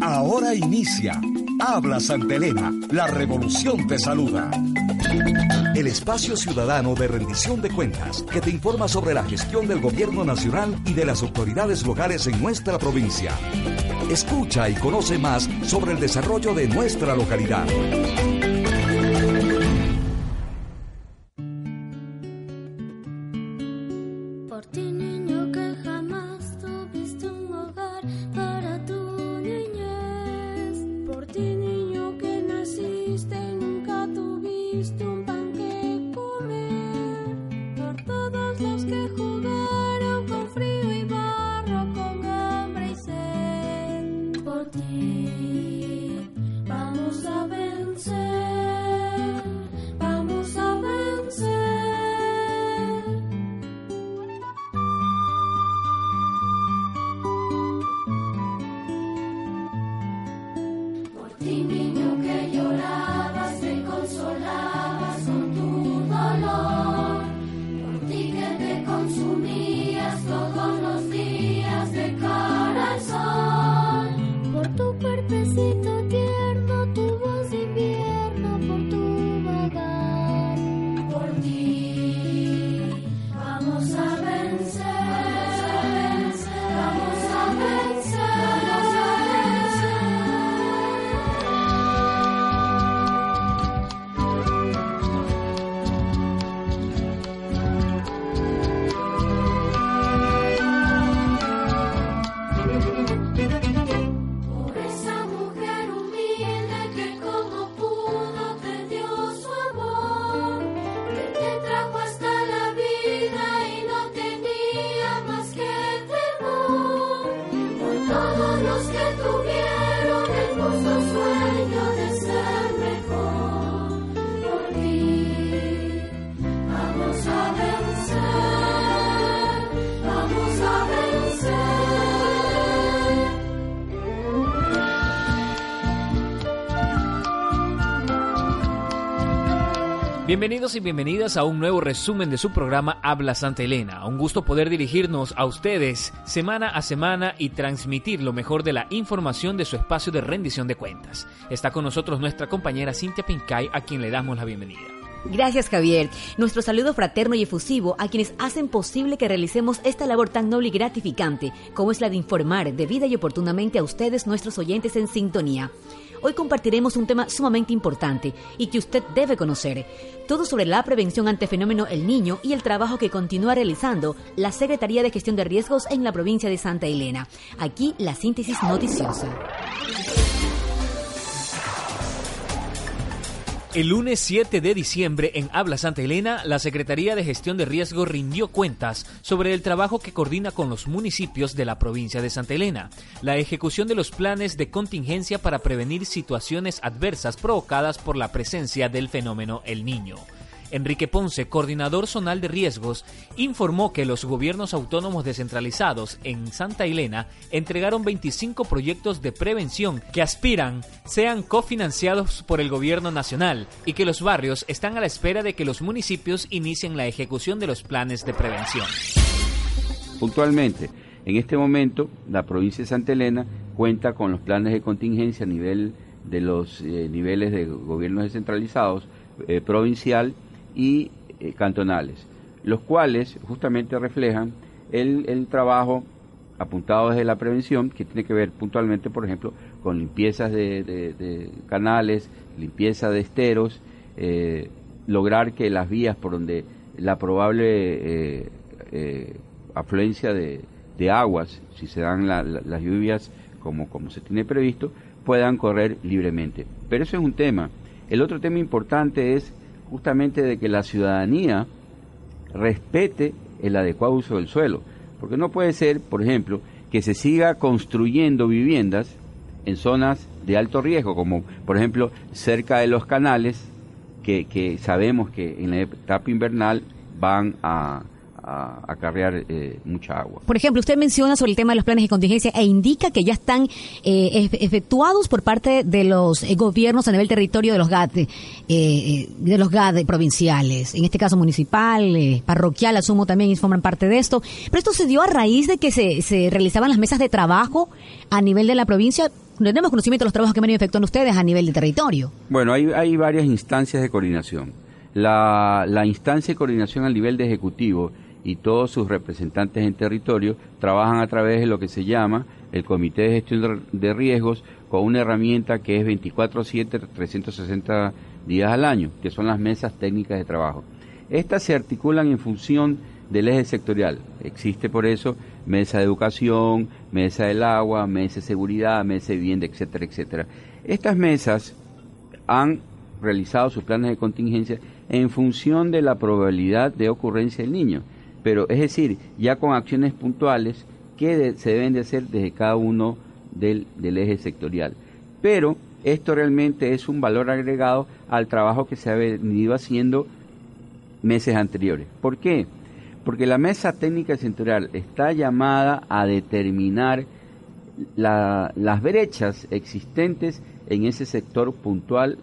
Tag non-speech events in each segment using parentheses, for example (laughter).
Ahora inicia. Habla Santa Elena, la revolución te saluda. El espacio ciudadano de rendición de cuentas que te informa sobre la gestión del gobierno nacional y de las autoridades locales en nuestra provincia. Escucha y conoce más sobre el desarrollo de nuestra localidad. los que tuvieron el hermoso sueño de ser. Bienvenidos y bienvenidas a un nuevo resumen de su programa Habla Santa Elena. Un gusto poder dirigirnos a ustedes semana a semana y transmitir lo mejor de la información de su espacio de rendición de cuentas. Está con nosotros nuestra compañera Cintia Pincay, a quien le damos la bienvenida. Gracias Javier. Nuestro saludo fraterno y efusivo a quienes hacen posible que realicemos esta labor tan noble y gratificante como es la de informar debida y oportunamente a ustedes, nuestros oyentes en sintonía. Hoy compartiremos un tema sumamente importante y que usted debe conocer. Todo sobre la prevención ante fenómeno El Niño y el trabajo que continúa realizando la Secretaría de Gestión de Riesgos en la provincia de Santa Elena. Aquí la síntesis noticiosa. El lunes 7 de diciembre en Habla Santa Elena, la Secretaría de Gestión de Riesgo rindió cuentas sobre el trabajo que coordina con los municipios de la provincia de Santa Elena, la ejecución de los planes de contingencia para prevenir situaciones adversas provocadas por la presencia del fenómeno El Niño. Enrique Ponce, coordinador zonal de riesgos, informó que los gobiernos autónomos descentralizados en Santa Elena entregaron 25 proyectos de prevención que aspiran sean cofinanciados por el gobierno nacional y que los barrios están a la espera de que los municipios inicien la ejecución de los planes de prevención. Puntualmente, en este momento la provincia de Santa Elena cuenta con los planes de contingencia a nivel de los eh, niveles de gobiernos descentralizados eh, provincial y eh, cantonales, los cuales justamente reflejan el, trabajo apuntado desde la prevención, que tiene que ver puntualmente, por ejemplo, con limpiezas de, canales, limpieza de esteros, eh, lograr que las vías por donde la probable eh, afluencia de, aguas, si se dan las lluvias como, como se tiene previsto, puedan correr libremente. Pero eso es un tema. El otro tema importante es justamente de que la ciudadanía respete el adecuado uso del suelo. Porque no puede ser, por ejemplo, que se siga construyendo viviendas en zonas de alto riesgo, como por ejemplo cerca de los canales, que, sabemos que en la etapa invernal van a, acarrear eh, mucha agua. Por ejemplo, usted menciona sobre el tema de los planes de contingencia e indica que ya están eh, efectuados por parte de los eh, gobiernos a nivel territorio de los GAD, de los GAD provinciales, en este caso municipal, parroquial, asumo también forman parte de esto. Pero esto se dio a raíz de que se, se realizaban las mesas de trabajo a nivel de la provincia. No tenemos conocimiento de los trabajos que han venido efectuando ustedes a nivel de territorio. Bueno, hay, hay varias instancias de coordinación. La, la instancia de coordinación a nivel de ejecutivo y todos sus representantes en territorio trabajan a través de lo que se llama el Comité de Gestión de Riesgos con una herramienta que es 24/7, 360 días al año, que son las mesas técnicas de trabajo. Estas se articulan en función del eje sectorial. Existe por eso mesa de educación, mesa del agua, mesa de seguridad, mesa de vivienda, etcétera, etcétera. Estas mesas han realizado sus planes de contingencia en función de la probabilidad de ocurrencia del niño pero es decir, ya con acciones puntuales que se deben de hacer desde cada uno del, del eje sectorial. Pero esto realmente es un valor agregado al trabajo que se ha venido haciendo meses anteriores. ¿Por qué? Porque la mesa técnica sectorial está llamada a determinar las brechas existentes en ese sector puntual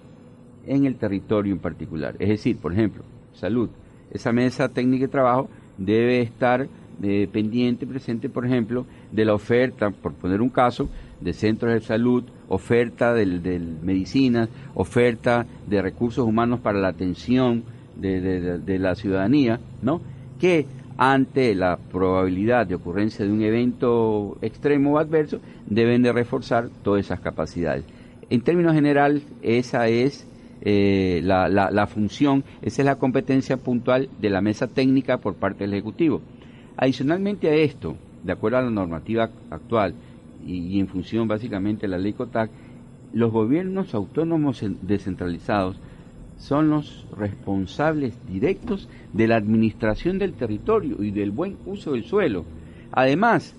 en el territorio en particular. Es decir, por ejemplo, salud. Esa mesa técnica de trabajo debe estar eh, pendiente, presente, por ejemplo, de la oferta, por poner un caso, de centros de salud, oferta de, medicinas, oferta de recursos humanos para la atención de, la ciudadanía, ¿no? Que ante la probabilidad de ocurrencia de un evento extremo o adverso, deben de reforzar todas esas capacidades. En términos generales, esa es eh, la, la, función, esa es la competencia puntual de la mesa técnica por parte del Ejecutivo. Adicionalmente a esto, de acuerdo a la normativa actual y, en función básicamente de la ley COTAC, los gobiernos autónomos descentralizados son los responsables directos de la administración del territorio y del buen uso del suelo. Además,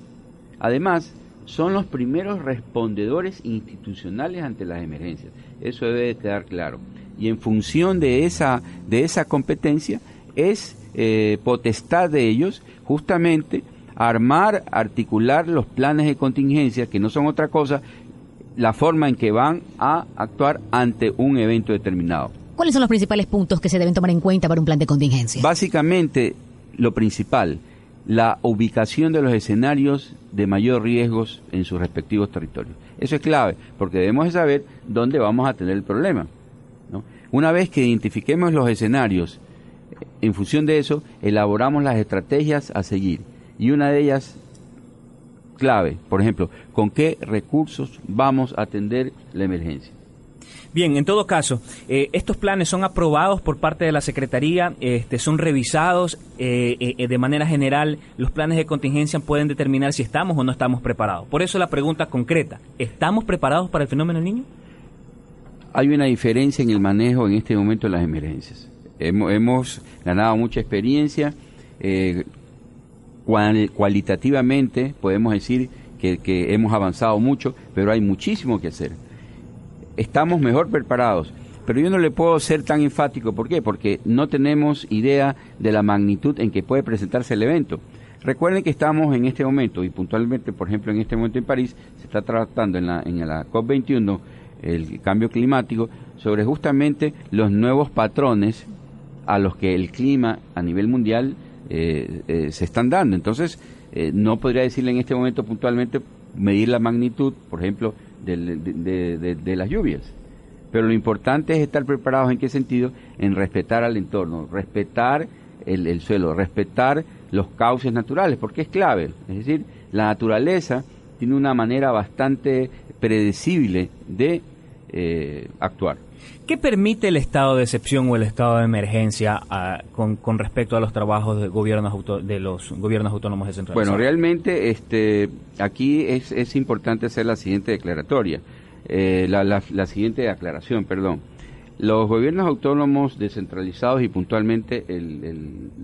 además son los primeros respondedores institucionales ante las emergencias. Eso debe de quedar claro. Y en función de esa, de esa competencia es eh, potestad de ellos justamente armar, articular los planes de contingencia, que no son otra cosa, la forma en que van a actuar ante un evento determinado. ¿Cuáles son los principales puntos que se deben tomar en cuenta para un plan de contingencia? Básicamente, lo principal, la ubicación de los escenarios de mayor riesgos en sus respectivos territorios. Eso es clave, porque debemos saber dónde vamos a tener el problema. Una vez que identifiquemos los escenarios, en función de eso, elaboramos las estrategias a seguir. Y una de ellas, clave, por ejemplo, con qué recursos vamos a atender la emergencia. Bien, en todo caso, eh, estos planes son aprobados por parte de la Secretaría, este, son revisados eh, eh, de manera general. Los planes de contingencia pueden determinar si estamos o no estamos preparados. Por eso la pregunta concreta, ¿estamos preparados para el fenómeno del niño? Hay una diferencia en el manejo en este momento de las emergencias. Hemos, ganado mucha experiencia. cualitativamente podemos decir que hemos avanzado mucho, pero hay muchísimo que hacer estamos mejor preparados. Pero yo no le puedo ser tan enfático. ¿Por qué? Porque no tenemos idea de la magnitud en que puede presentarse el evento. Recuerden que estamos en este momento, y puntualmente, por ejemplo, en este momento en París, se está tratando en la, en la COP21 el cambio climático sobre justamente los nuevos patrones a los que el clima a nivel mundial eh, eh, se están dando. Entonces, eh, no podría decirle en este momento puntualmente medir la magnitud, por ejemplo, de, las lluvias. Pero lo importante es estar preparados en qué sentido? En respetar al entorno, respetar el, suelo, respetar los cauces naturales, porque es clave. Es decir, la naturaleza tiene una manera bastante predecible de eh, actuar. ¿Qué permite el estado de excepción o el estado de emergencia ah, con, respecto a los trabajos de, gobiernos de los gobiernos autónomos descentralizados? Bueno, realmente este, aquí es, es importante hacer la siguiente declaratoria, eh, la, la, siguiente aclaración, perdón. Los gobiernos autónomos descentralizados y puntualmente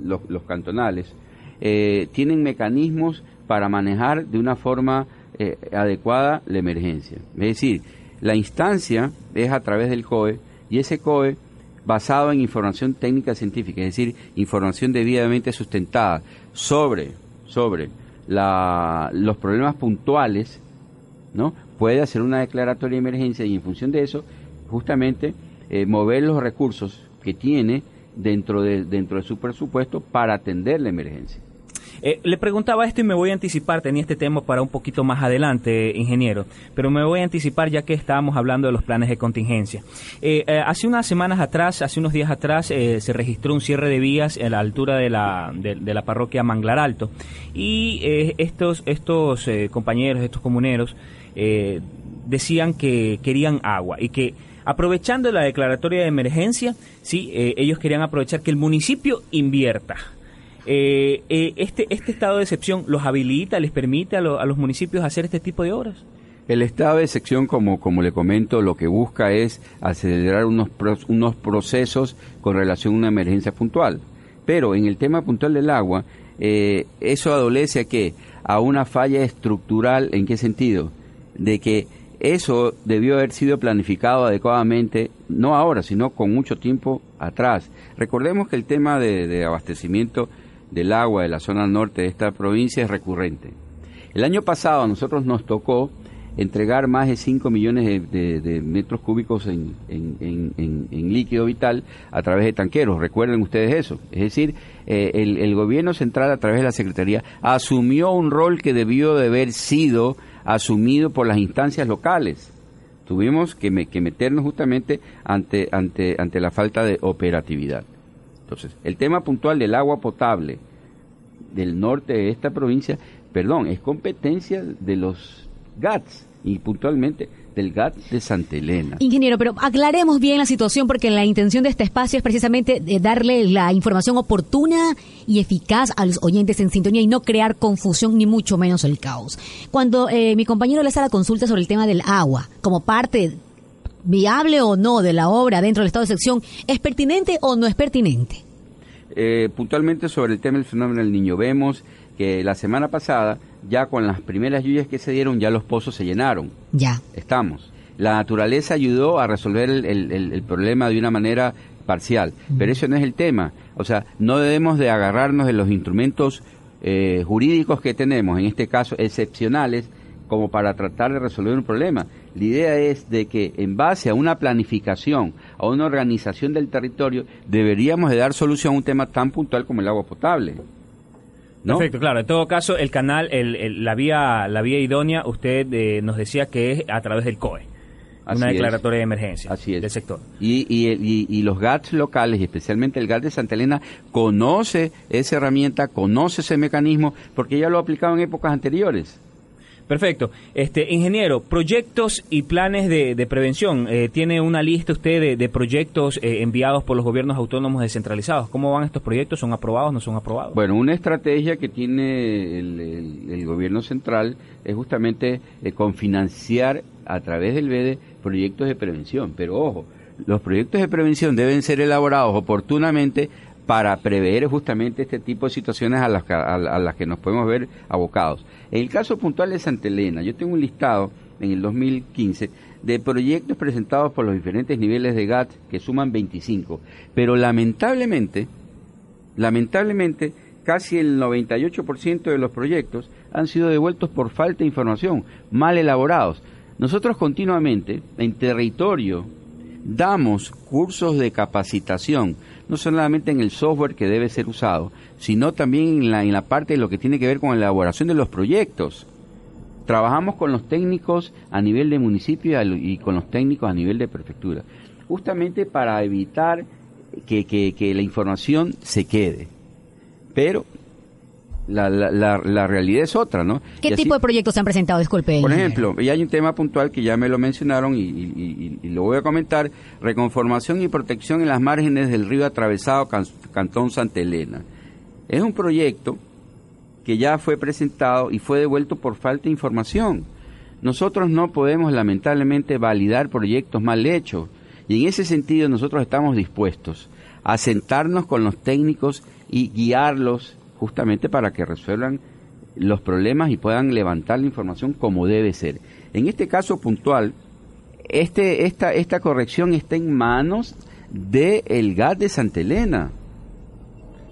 los, cantonales eh, tienen mecanismos para manejar de una forma eh, adecuada la emergencia. Es decir, la instancia es a través del COE y ese COE basado en información técnica científica, es decir, información debidamente sustentada sobre, sobre los problemas puntuales, ¿no? puede hacer una declaratoria de emergencia y en función de eso, justamente, eh, mover los recursos que tiene dentro de, dentro de su presupuesto para atender la emergencia. Eh, le preguntaba esto y me voy a anticipar, tenía este tema para un poquito más adelante, ingeniero, pero me voy a anticipar ya que estábamos hablando de los planes de contingencia. Eh, eh, hace unas semanas atrás, hace unos días atrás, se registró un cierre de vías a la altura de la, de, la parroquia Manglar Alto y estos, estos compañeros, estos comuneros, decían que querían agua y que aprovechando la declaratoria de emergencia, sí, ellos querían aprovechar que el municipio invierta eh, eh, este, ¿Este estado de excepción los habilita, les permite a, los municipios hacer este tipo de obras? El estado de excepción, como, como le comento, lo que busca es acelerar unos, unos procesos con relación a una emergencia puntual. Pero en el tema puntual del agua, eh, eso adolece a qué? A una falla estructural, ¿en qué sentido? De que eso debió haber sido planificado adecuadamente, no ahora, sino con mucho tiempo atrás. Recordemos que el tema de abastecimiento del agua de la zona norte de esta provincia es recurrente. El año pasado a nosotros nos tocó entregar más de 5 millones de, metros cúbicos en, líquido vital a través de tanqueros. Recuerden ustedes eso. Es decir, eh, el, gobierno central a través de la Secretaría asumió un rol que debió de haber sido asumido por las instancias locales. Tuvimos que, que meternos justamente ante, ante, ante la falta de operatividad. Entonces, el tema puntual del agua potable del norte de esta provincia, perdón, es competencia de los GATS y puntualmente del GAT de Santa Elena. Ingeniero, pero aclaremos bien la situación porque la intención de este espacio es precisamente darle la información oportuna y eficaz a los oyentes en sintonía y no crear confusión ni mucho menos el caos. Cuando eh, mi compañero le hace la consulta sobre el tema del agua como parte viable o no de la obra dentro del estado de sección, ¿es pertinente o no es pertinente? Eh, puntualmente sobre el tema del fenómeno del niño, vemos que la semana pasada, ya con las primeras lluvias que se dieron, ya los pozos se llenaron. Ya. Estamos. La naturaleza ayudó a resolver el, problema de una manera parcial, pero eso no es el tema. O sea, no debemos de agarrarnos de los instrumentos eh, jurídicos que tenemos, en este caso excepcionales, como para tratar de resolver un problema. La idea es de que en base a una planificación, a una organización del territorio, deberíamos de dar solución a un tema tan puntual como el agua potable. ¿No? Perfecto, claro. En todo caso, el canal, el, la vía, la vía idónea, usted eh, nos decía que es a través del COE, una declaratoria de emergencia Así es. del sector. Y, y, y, los GATS locales, y especialmente el GAT de Santa Elena, conoce esa herramienta, conoce ese mecanismo, porque ya lo ha aplicado en épocas anteriores. Perfecto. Este, ingeniero, proyectos y planes de, prevención. Eh, ¿Tiene una lista usted de, proyectos eh, enviados por los gobiernos autónomos descentralizados? ¿Cómo van estos proyectos? ¿Son aprobados? ¿No son aprobados? Bueno, una estrategia que tiene el, gobierno central es justamente eh, confinanciar a través del BEDE proyectos de prevención. Pero ojo, los proyectos de prevención deben ser elaborados oportunamente para prever justamente este tipo de situaciones a las, a, las que nos podemos ver abocados. En el caso puntual de Santa Elena, yo tengo un listado en el 2015 de proyectos presentados por los diferentes niveles de GAT que suman 25, pero lamentablemente, lamentablemente, casi el 98% de los proyectos han sido devueltos por falta de información, mal elaborados. Nosotros continuamente, en territorio, damos cursos de capacitación no solamente en el software que debe ser usado, sino también en la, en la parte de lo que tiene que ver con la elaboración de los proyectos. Trabajamos con los técnicos a nivel de municipio y con los técnicos a nivel de prefectura, justamente para evitar que, que la información se quede. Pero la, la, la, realidad es otra, ¿no? ¿Qué tipo de proyectos se han presentado? Disculpe. Por ejemplo, y hay un tema puntual que ya me lo mencionaron y, lo voy a comentar, reconformación y protección en las márgenes del río atravesado Cantón Santa Elena. Es un proyecto que ya fue presentado y fue devuelto por falta de información. Nosotros no podemos lamentablemente validar proyectos mal hechos y en ese sentido nosotros estamos dispuestos a sentarnos con los técnicos y guiarlos justamente para que resuelvan los problemas y puedan levantar la información como debe ser. En este caso puntual, este, esta, esta corrección está en manos del gas de Santa Elena,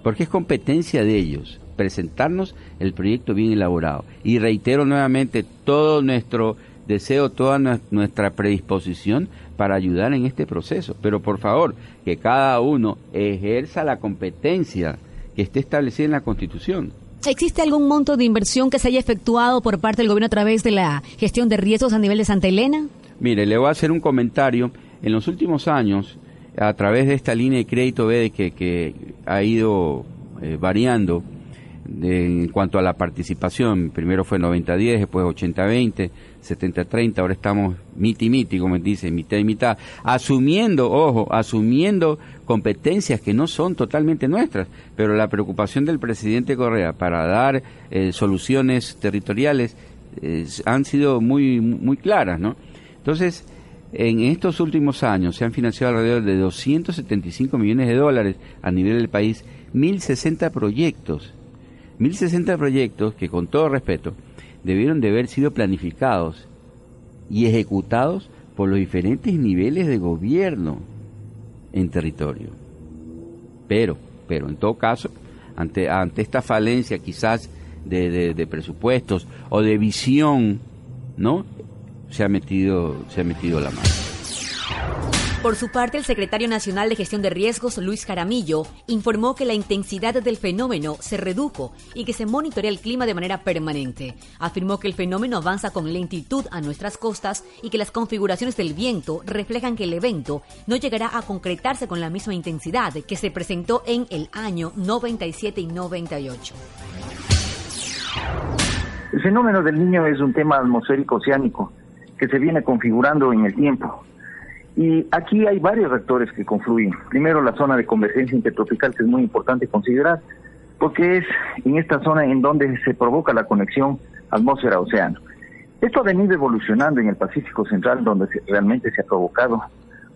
porque es competencia de ellos presentarnos el proyecto bien elaborado. Y reitero nuevamente todo nuestro deseo, toda nuestra predisposición para ayudar en este proceso. Pero por favor, que cada uno ejerza la competencia que esté establecida en la Constitución. ¿Existe algún monto de inversión que se haya efectuado por parte del gobierno a través de la gestión de riesgos a nivel de Santa Elena? Mire, le voy a hacer un comentario. En los últimos años, a través de esta línea de crédito que ha ido eh, variando, en cuanto a la participación, primero fue 90-10, después 80-20, 70-30, ahora estamos miti-miti, como dice, mitad y mitad, asumiendo, ojo, asumiendo competencias que no son totalmente nuestras, pero la preocupación del presidente Correa para dar eh, soluciones territoriales han sido muy, muy claras, ¿no? Entonces, en estos últimos años se han financiado alrededor de 275 millones de dólares a nivel del país, 1.060 proyectos 1060 proyectos que con todo respeto debieron de haber sido planificados y ejecutados por los diferentes niveles de gobierno en territorio. Pero, pero en todo caso, ante, ante esta falencia quizás de, de presupuestos o de visión, ¿no? Se ha metido, se ha metido la mano. Por su parte, el secretario nacional de gestión de riesgos, Luis Jaramillo, informó que la intensidad del fenómeno se redujo y que se monitorea el clima de manera permanente. Afirmó que el fenómeno avanza con lentitud a nuestras costas y que las configuraciones del viento reflejan que el evento no llegará a concretarse con la misma intensidad que se presentó en el año 97 y 98. El fenómeno del niño es un tema atmosférico oceánico que se viene configurando en el tiempo y aquí hay varios rectores que confluyen. Primero, la zona de convergencia intertropical, que es muy importante considerar, porque es en esta zona en donde se provoca la conexión atmósfera-océano. Esto ha venido evolucionando en el Pacífico Central, donde realmente se ha provocado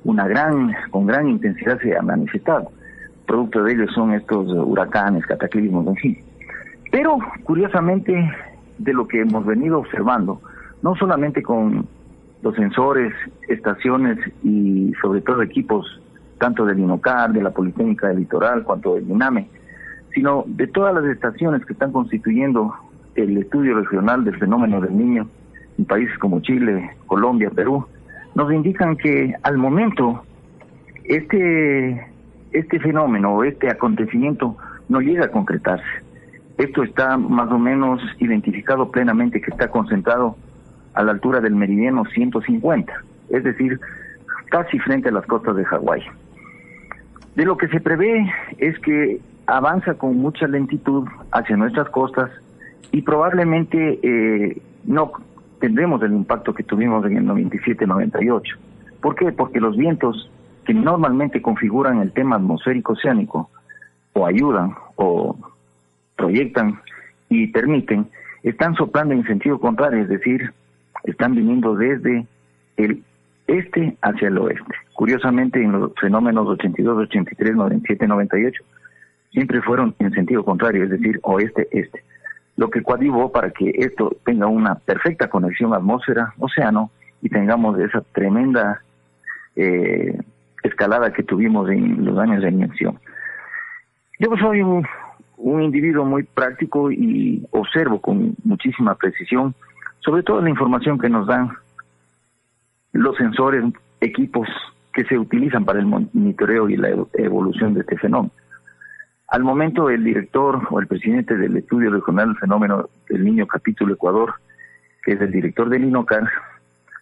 una gran, con gran intensidad se ha manifestado. Producto de ello son estos huracanes, cataclismos, en fin. Pero, curiosamente, de lo que hemos venido observando, no solamente con los sensores, estaciones y sobre todo equipos tanto del INOCAR, de la Politécnica del Litoral, cuanto del INAME, sino de todas las estaciones que están constituyendo el estudio regional del fenómeno del niño en países como Chile, Colombia, Perú, nos indican que al momento este, este fenómeno, este acontecimiento no llega a concretarse. Esto está más o menos identificado plenamente que está concentrado a la altura del meridiano 150, es decir, casi frente a las costas de Hawái. De lo que se prevé es que avanza con mucha lentitud hacia nuestras costas y probablemente eh, no tendremos el impacto que tuvimos en el 97-98. ¿Por qué? Porque los vientos que normalmente configuran el tema atmosférico oceánico o ayudan o proyectan y permiten, están soplando en sentido contrario, es decir, están viniendo desde el este hacia el oeste. Curiosamente, en los fenómenos 82, 83, 97, 98, siempre fueron en sentido contrario, es decir, oeste-este. Lo que coadyuvó para que esto tenga una perfecta conexión atmósfera-océano y tengamos esa tremenda eh, escalada que tuvimos en los años de inmersión. Yo soy un, un individuo muy práctico y observo con muchísima precisión sobre todo la información que nos dan los sensores, equipos que se utilizan para el monitoreo y la evolución de este fenómeno. Al momento, el director o el presidente del estudio regional del fenómeno del niño capítulo Ecuador, que es el director del INOCAR,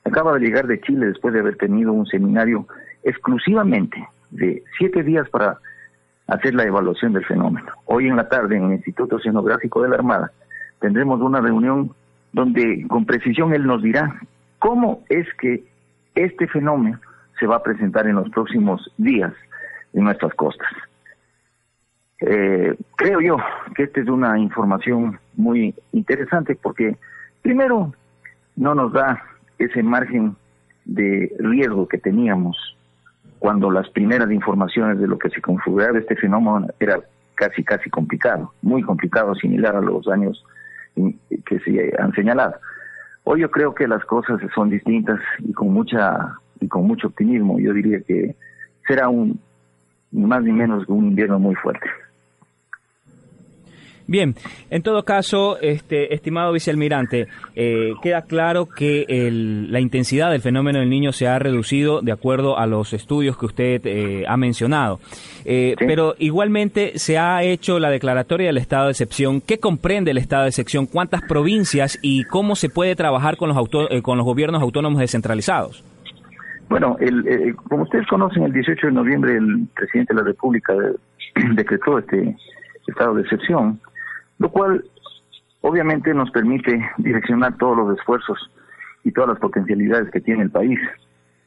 acaba de llegar de Chile después de haber tenido un seminario exclusivamente de siete días para hacer la evaluación del fenómeno. Hoy en la tarde, en el Instituto Oceanográfico de la Armada, tendremos una reunión donde con precisión él nos dirá cómo es que este fenómeno se va a presentar en los próximos días en nuestras costas. Eh, creo yo que esta es una información muy interesante porque primero no nos da ese margen de riesgo que teníamos cuando las primeras informaciones de lo que se configuraba este fenómeno era casi casi complicado, muy complicado, similar a los años que se han señalado. Hoy yo creo que las cosas son distintas y con mucha y con mucho optimismo. Yo diría que será un más ni menos un invierno muy fuerte. Bien, en todo caso, este, estimado vicealmirante, eh, queda claro que la intensidad del fenómeno del niño se ha reducido de acuerdo a los estudios que usted eh, ha mencionado. Eh, pero igualmente se ha hecho la declaratoria del estado de excepción. ¿Qué comprende el estado de excepción? ¿Cuántas provincias y cómo se puede trabajar con los, con los gobiernos autónomos descentralizados? Bueno, el, como ustedes conocen, el 18 de noviembre el presidente de la República (clears throat) decretó este estado de excepción lo cual obviamente nos permite direccionar todos los esfuerzos y todas las potencialidades que tiene el país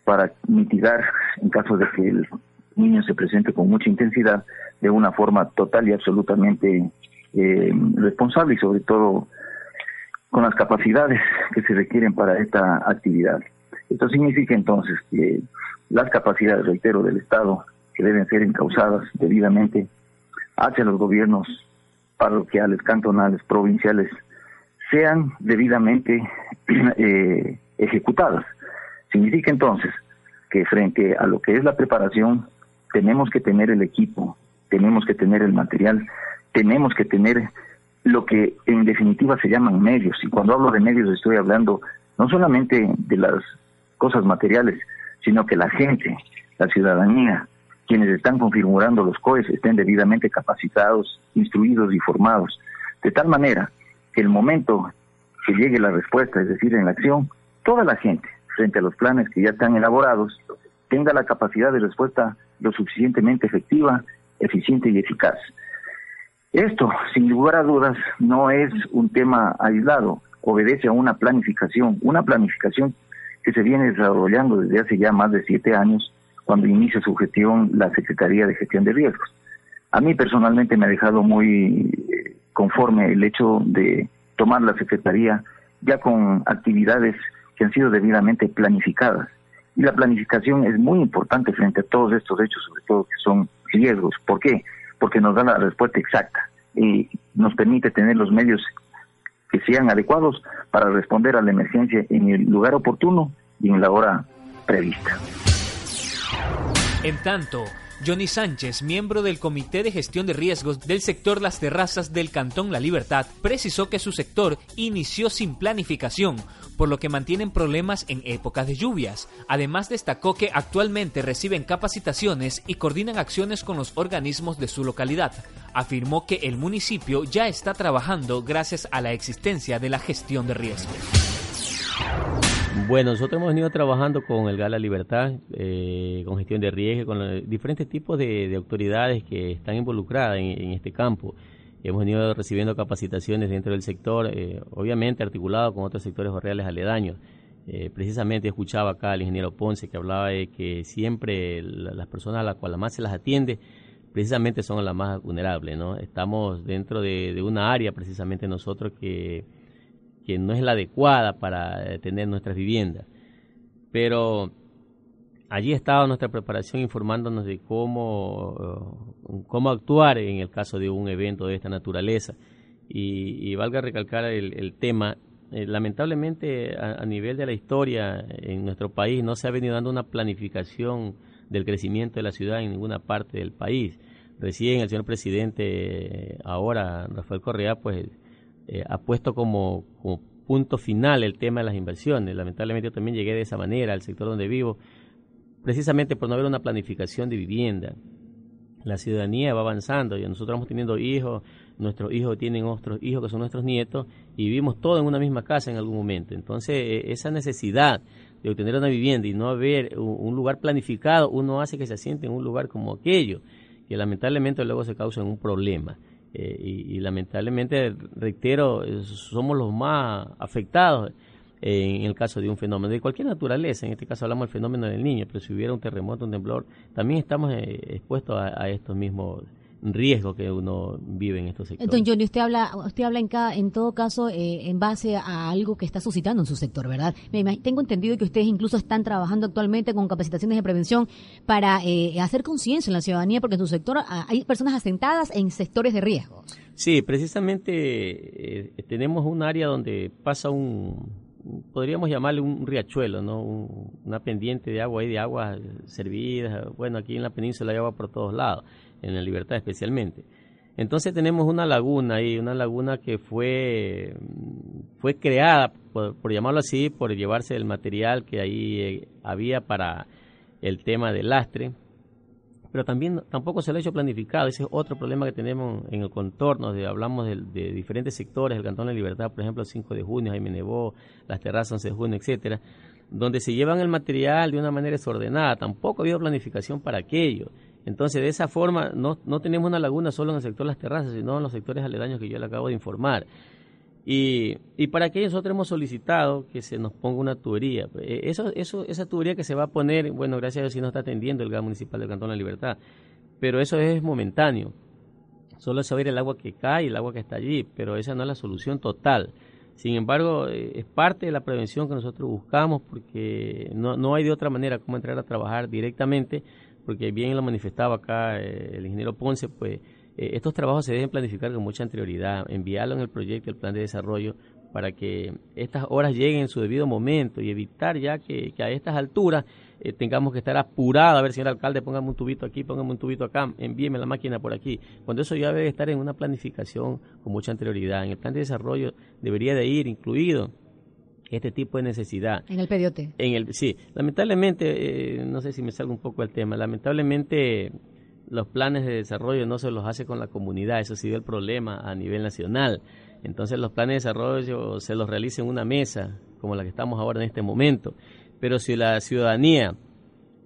para mitigar en caso de que el niño se presente con mucha intensidad de una forma total y absolutamente eh, responsable y sobre todo con las capacidades que se requieren para esta actividad. Esto significa entonces que las capacidades, reitero, del Estado que deben ser encausadas debidamente hacia los gobiernos parroquiales, cantonales, provinciales, sean debidamente (clears throat) eh, ejecutadas. Significa entonces que frente a lo que es la preparación, tenemos que tener el equipo, tenemos que tener el material, tenemos que tener lo que en definitiva se llaman medios. Y cuando hablo de medios estoy hablando no solamente de las cosas materiales, sino que la gente, la ciudadanía, quienes están configurando los COEs estén debidamente capacitados, instruidos y formados, de tal manera que el momento que llegue la respuesta, es decir, en la acción, toda la gente, frente a los planes que ya están elaborados, tenga la capacidad de respuesta lo suficientemente efectiva, eficiente y eficaz. Esto, sin lugar a dudas, no es un tema aislado, obedece a una planificación, una planificación que se viene desarrollando desde hace ya más de siete años cuando inicia su gestión la Secretaría de Gestión de Riesgos. A mí personalmente me ha dejado muy eh, conforme el hecho de tomar la Secretaría ya con actividades que han sido debidamente planificadas. Y la planificación es muy importante frente a todos estos hechos, sobre todo que son riesgos. ¿Por qué? Porque nos da la respuesta exacta y nos permite tener los medios que sean adecuados para responder a la emergencia en el lugar oportuno y en la hora prevista. En tanto, Johnny Sánchez, miembro del Comité de Gestión de Riesgos del sector Las Terrazas del Cantón La Libertad, precisó que su sector inició sin planificación, por lo que mantienen problemas en épocas de lluvias. Además destacó que actualmente reciben capacitaciones y coordinan acciones con los organismos de su localidad. Afirmó que el municipio ya está trabajando gracias a la existencia de la gestión de riesgos. Bueno, nosotros hemos venido trabajando con el Gala Libertad, eh, con gestión de riesgo, con los diferentes tipos de, autoridades que están involucradas en, este campo. Hemos venido recibiendo capacitaciones dentro del sector, eh, obviamente articulado con otros sectores reales aledaños. Eh, precisamente escuchaba acá al ingeniero Ponce que hablaba de que siempre las personas a las cuales más se las atiende precisamente son las más vulnerables. ¿no? Estamos dentro de, de una área precisamente nosotros que que no es la adecuada para eh, tener nuestras viviendas. Pero allí estaba nuestra preparación informándonos de cómo, eh, cómo actuar en el caso de un evento de esta naturaleza. Y, valga recalcar el, tema, eh, lamentablemente a, nivel de la historia en nuestro país no se ha venido dando una planificación del crecimiento de la ciudad en ninguna parte del país. Recién el señor presidente, ahora Rafael Correa, pues eh, ha puesto como, punto final el tema de las inversiones. Lamentablemente yo también llegué de esa manera al sector donde vivo, precisamente por no haber una planificación de vivienda. La ciudadanía va avanzando y nosotros vamos teniendo hijos, nuestros hijos tienen otros hijos que son nuestros nietos y vivimos todos en una misma casa en algún momento. Entonces, e, esa necesidad de obtener una vivienda y no haber un lugar planificado, uno hace que se asiente en un lugar como aquello, que lamentablemente luego se causa un problema. Eh, y, lamentablemente, reitero, somos los más afectados en el caso de un fenómeno de cualquier naturaleza. En este caso hablamos del fenómeno del niño, pero si hubiera un terremoto, un temblor, también estamos eh, expuestos a estos mismos riesgo que uno vive en estos sectores. Don Johnny, usted habla, usted habla en, cada, en todo caso eh, en base a algo que está suscitando en su sector, ¿verdad? tengo entendido que ustedes incluso están trabajando actualmente con capacitaciones de prevención para eh, hacer conciencia en la ciudadanía, porque en su sector ah, hay personas asentadas en sectores de riesgo. Sí, precisamente eh, tenemos un área donde pasa un, podríamos llamarle un riachuelo, ¿no? una pendiente de agua y de agua servidas. Bueno, aquí en la península hay agua por todos lados, en la Libertad especialmente. Entonces tenemos una laguna ahí, una laguna que fue, fue creada, por, llamarlo así, por llevarse el material que ahí eh, había para el tema del lastre, pero también tampoco se lo ha hecho planificado. Ese es otro problema que tenemos en el contorno. De, hablamos de, diferentes sectores, el Cantón de Libertad, por ejemplo, el 5 de junio, Jaime Nevó, las terrazas 11 de junio, etcétera, donde se llevan el material de una manera desordenada. Tampoco ha habido planificación para aquello. Entonces, de esa forma, no, no tenemos una laguna solo en el sector de las terrazas, sino en los sectores aledaños que yo le acabo de informar. Y, y para aquello nosotros hemos solicitado que se nos ponga una tubería. Eh, eso, eso, esa tubería que se va a poner, bueno, gracias a Dios sí nos está atendiendo el gas municipal del Cantón de la Libertad, pero eso es momentáneo. Solo es saber el agua que cae, el agua que está allí, pero esa no es la solución total. Sin embargo, eh, es parte de la prevención que nosotros buscamos porque no, no hay de otra manera como entrar a trabajar directamente, porque bien lo manifestaba acá eh, el ingeniero Ponce, pues eh, estos trabajos se deben planificar con mucha anterioridad, enviarlo en el proyecto, el plan de desarrollo, para que estas horas lleguen en su debido momento y evitar ya que, a estas alturas eh, tengamos que estar apurados, a ver, señor alcalde, póngame un tubito aquí, póngame un tubito acá, envíeme la máquina por aquí, cuando eso ya debe estar en una planificación con mucha anterioridad. En el plan de desarrollo debería de ir incluido este tipo de necesidad. En el PDOT. En el, sí, lamentablemente, eh, no sé si me salgo un poco del tema, lamentablemente los planes de desarrollo no se los hace con la comunidad, eso ha sido el problema a nivel nacional. Entonces los planes de desarrollo se los realiza en una mesa, como la que estamos ahora en este momento. Pero si la ciudadanía,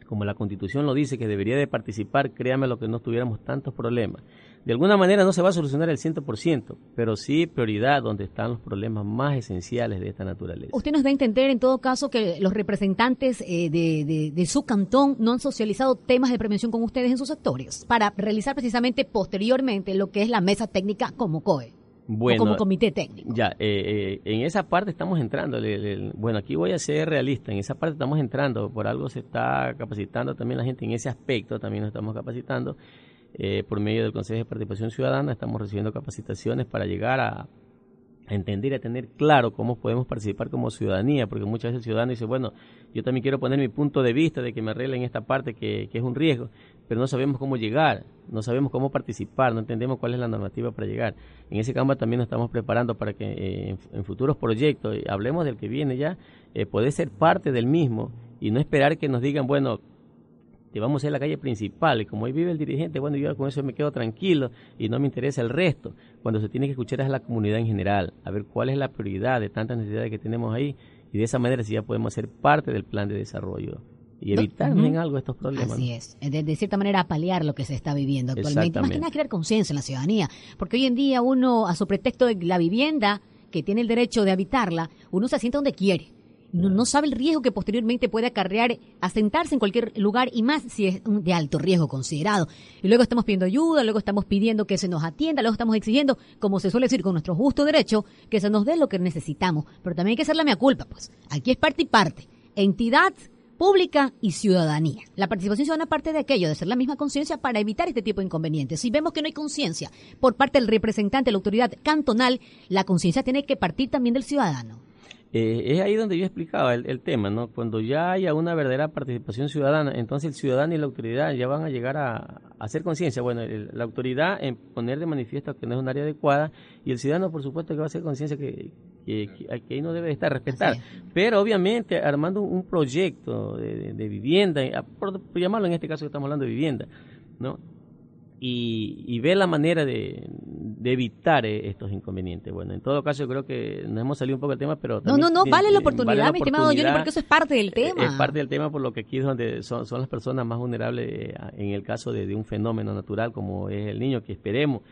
como la constitución lo dice, que debería de participar, créame lo que no tuviéramos tantos problemas. De alguna manera no se va a solucionar el 100%, pero sí prioridad donde están los problemas más esenciales de esta naturaleza. Usted nos da a entender en todo caso que los representantes eh, de, su cantón no han socializado temas de prevención con ustedes en sus sectores para realizar precisamente posteriormente lo que es la mesa técnica como COE. Bueno, como comité técnico. Ya, eh, eh, en esa parte estamos entrando. bueno, aquí voy a ser realista. En esa parte estamos entrando. Por algo se está capacitando también la gente en ese aspecto. También nos estamos capacitando. Eh, por medio del Consejo de Participación Ciudadana estamos recibiendo capacitaciones para llegar a, entender y a tener claro cómo podemos participar como ciudadanía, porque muchas veces el ciudadano dice, bueno, yo también quiero poner mi punto de vista de que me arreglen esta parte que, es un riesgo, pero no sabemos cómo llegar, no sabemos cómo participar, no entendemos cuál es la normativa para llegar. En ese campo también nos estamos preparando para que eh, en, futuros proyectos, hablemos del que viene ya, eh, poder ser parte del mismo y no esperar que nos digan, bueno, vamos a ir a la calle principal y como ahí vive el dirigente, bueno, yo con eso me quedo tranquilo y no me interesa el resto. Cuando se tiene que escuchar es a la comunidad en general, a ver cuál es la prioridad de tantas necesidades que tenemos ahí y de esa manera sí ya podemos ser parte del plan de desarrollo y evitar en algo estos problemas. Así es, de, cierta manera paliar lo que se está viviendo actualmente. Más que nada crear conciencia en la ciudadanía, porque hoy en día uno, a su pretexto de la vivienda, que tiene el derecho de habitarla, uno se asienta donde quiere no, sabe el riesgo que posteriormente puede acarrear asentarse en cualquier lugar y más si es de alto riesgo considerado. Y luego estamos pidiendo ayuda, luego estamos pidiendo que se nos atienda, luego estamos exigiendo, como se suele decir con nuestro justo derecho, que se nos dé lo que necesitamos. Pero también hay que hacer la mea culpa, pues. Aquí es parte y parte. Entidad pública y ciudadanía. La participación ciudadana parte de aquello, de ser la misma conciencia para evitar este tipo de inconvenientes. Si vemos que no hay conciencia por parte del representante de la autoridad cantonal, la conciencia tiene que partir también del ciudadano. Eh, es ahí donde yo explicaba el, tema, ¿no? Cuando ya haya una verdadera participación ciudadana, entonces el ciudadano y la autoridad ya van a llegar a, hacer conciencia. Bueno, la autoridad en poner de manifiesto que no es un área adecuada y el ciudadano, por supuesto, que va a hacer conciencia que, que, ahí no debe estar, respetar. Pero obviamente armando un proyecto de, vivienda, por, llamarlo en este caso que estamos hablando de vivienda, ¿no? Y, y ve la manera de, de evitar eh, estos inconvenientes. Bueno, en todo caso yo creo que nos hemos salido un poco del tema, pero... No, no, no, vale la oportunidad, mi estimado Johnny, porque eso es parte del eh, tema. Es parte del tema por lo que aquí es donde son, son las personas más vulnerables eh, en el caso de, de, un fenómeno natural como es el niño, que esperemos,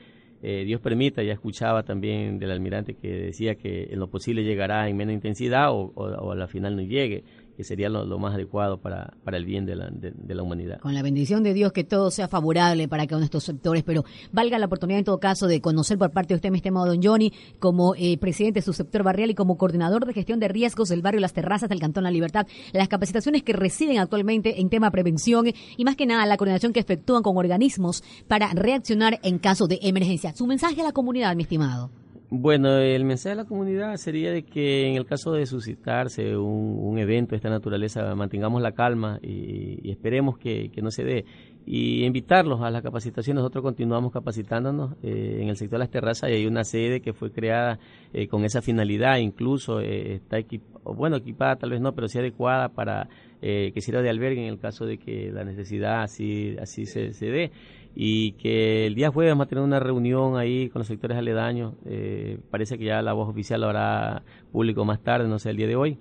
Dios permita, ya escuchaba también del almirante que decía que en lo posible llegará en menos intensidad o, o a la final no llegue que sería lo, más adecuado para, para el bien de la, de, la, humanidad. Con la bendición de Dios que todo sea favorable para cada uno de estos sectores, pero valga la oportunidad en todo caso de conocer por parte de usted, mi estimado don Johnny, como eh, presidente de su sector barrial y como coordinador de gestión de riesgos del barrio Las Terrazas del Cantón La Libertad, las capacitaciones que reciben actualmente en tema prevención y más que nada la coordinación que efectúan con organismos para reaccionar en caso de emergencia. Su mensaje a la comunidad, mi estimado. Bueno, el mensaje de la comunidad sería de que en el caso de suscitarse un, evento de esta naturaleza, mantengamos la calma y, esperemos que, no se dé. Y invitarlos a la capacitación. Nosotros continuamos capacitándonos eh, en el sector de las terrazas y hay una sede que fue creada eh, con esa finalidad. Incluso eh, está equipada, bueno, equipada tal vez no, pero sí adecuada para que sirva de albergue en el caso de que la necesidad así, así se, se dé y que el día jueves vamos a tener una reunión ahí con los sectores aledaños. Eh, parece que ya la voz oficial lo hará público más tarde, no sé, el día de hoy.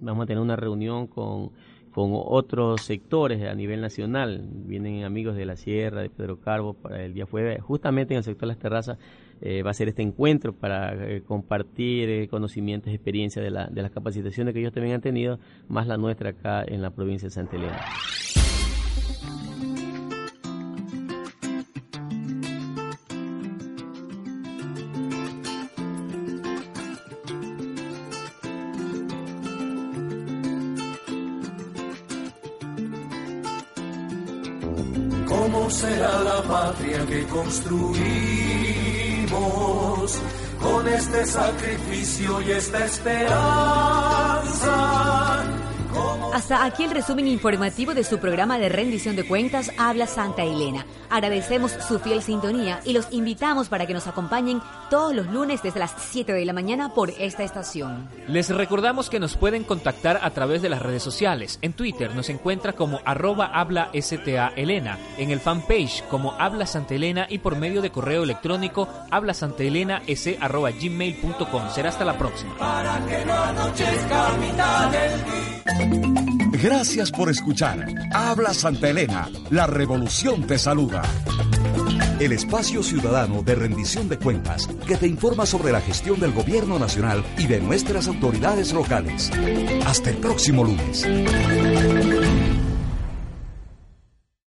Vamos a tener una reunión con, con otros sectores a nivel nacional. Vienen amigos de la Sierra, de Pedro Carbo, para el día jueves. Justamente en el sector de las terrazas eh, va a ser este encuentro para eh, compartir conocimientos y experiencias de, la, de las capacitaciones que ellos también han tenido, más la nuestra acá en la provincia de Santa Elena. Será la patria que construimos con este sacrificio y esta esperanza? Hasta aquí el resumen informativo de su programa de rendición de cuentas Habla Santa Elena. Agradecemos su fiel sintonía y los invitamos para que nos acompañen todos los lunes desde las 7 de la mañana por esta estación. Les recordamos que nos pueden contactar a través de las redes sociales. En Twitter nos encuentra como arroba habla STA Elena, en el fanpage como Habla Santa Elena y por medio de correo electrónico habla Santa Elena arroba gmail.com. Será hasta la próxima. Para que no anochezca mitad del Gracias por escuchar. Habla Santa Elena. La revolución te saluda. El espacio ciudadano de rendición de cuentas que te informa sobre la gestión del gobierno nacional y de nuestras autoridades locales. Hasta el próximo lunes.